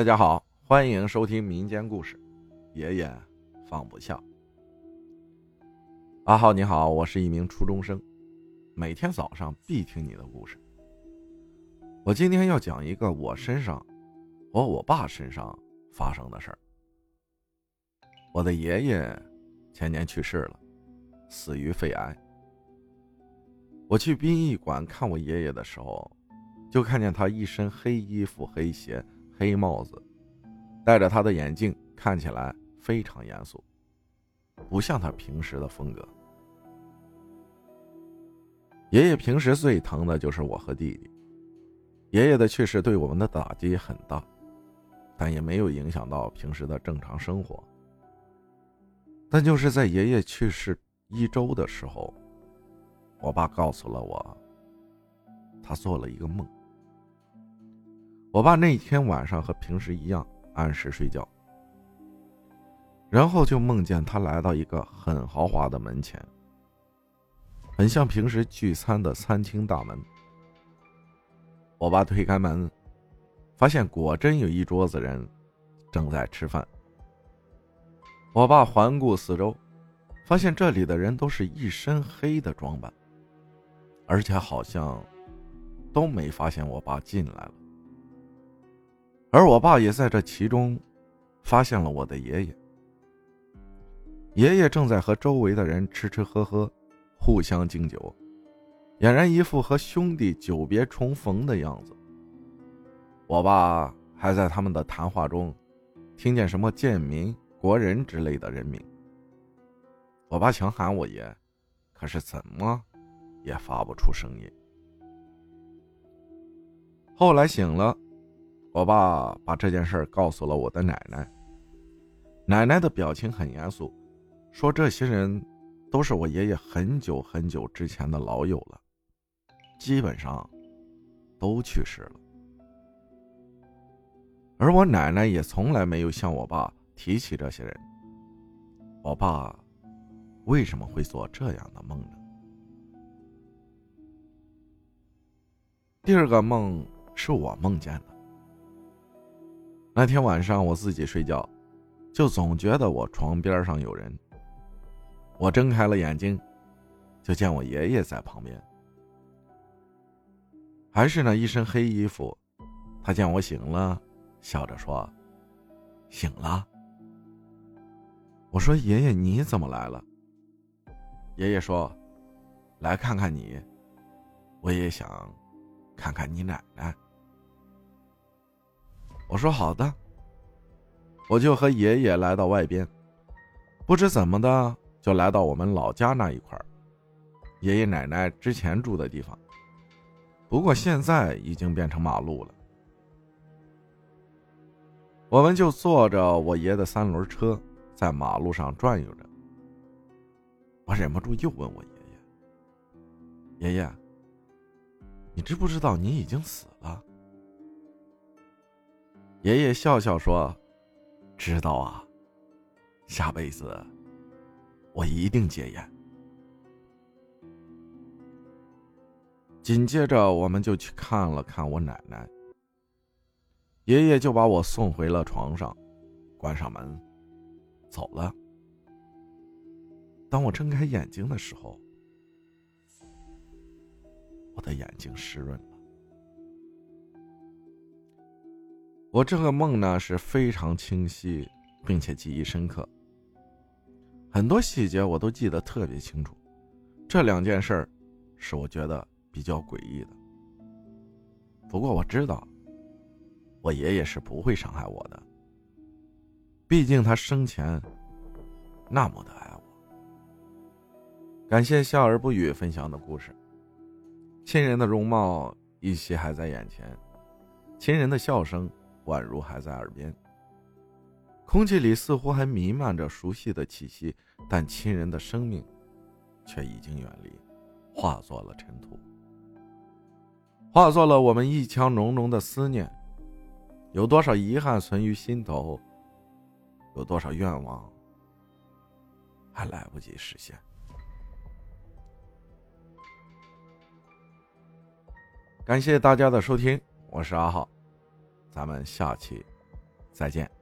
大家好，欢迎收听民间故事。爷爷放不下。阿浩你好，我是一名初中生，每天早上必听你的故事。我今天要讲一个我身上和我爸身上发生的事儿。我的爷爷前年去世了，死于肺癌。我去殡仪馆看我爷爷的时候，就看见他一身黑衣服、黑鞋。黑帽子，戴着他的眼镜，看起来非常严肃，不像他平时的风格。爷爷平时最疼的就是我和弟弟。爷爷的去世对我们的打击很大，但也没有影响到平时的正常生活。但就是在爷爷去世一周的时候，我爸告诉了我，他做了一个梦。我爸那天晚上和平时一样按时睡觉，然后就梦见他来到一个很豪华的门前，很像平时聚餐的餐厅大门。我爸推开门，发现果真有一桌子人正在吃饭。我爸环顾四周，发现这里的人都是一身黑的装扮，而且好像都没发现我爸进来了。而我爸也在这其中，发现了我的爷爷。爷爷正在和周围的人吃吃喝喝，互相敬酒，俨然一副和兄弟久别重逢的样子。我爸还在他们的谈话中，听见什么贱民、国人之类的人名。我爸想喊我爷，可是怎么也发不出声音。后来醒了。我爸把这件事告诉了我的奶奶。奶奶的表情很严肃，说：“这些人都是我爷爷很久很久之前的老友了，基本上都去世了。而我奶奶也从来没有向我爸提起这些人。我爸为什么会做这样的梦呢？”第二个梦是我梦见的。那天晚上我自己睡觉，就总觉得我床边上有人。我睁开了眼睛，就见我爷爷在旁边，还是那一身黑衣服。他见我醒了，笑着说：“醒了。”我说：“爷爷，你怎么来了？”爷爷说：“来看看你，我也想看看你奶奶。”我说好的，我就和爷爷来到外边，不知怎么的就来到我们老家那一块爷爷奶奶之前住的地方。不过现在已经变成马路了。我们就坐着我爷的三轮车在马路上转悠着。我忍不住又问我爷爷：“爷爷，你知不知道你已经死了？”爷爷笑笑说：“知道啊，下辈子我一定戒烟。”紧接着，我们就去看了看我奶奶。爷爷就把我送回了床上，关上门，走了。当我睁开眼睛的时候，我的眼睛湿润我这个梦呢是非常清晰，并且记忆深刻，很多细节我都记得特别清楚。这两件事儿，是我觉得比较诡异的。不过我知道，我爷爷是不会伤害我的，毕竟他生前那么的爱我。感谢笑而不语分享的故事，亲人的容貌依稀还在眼前，亲人的笑声。宛如还在耳边，空气里似乎还弥漫着熟悉的气息，但亲人的生命却已经远离，化作了尘土，化作了我们一腔浓浓的思念。有多少遗憾存于心头？有多少愿望还来不及实现？感谢大家的收听，我是阿浩。咱们下期再见。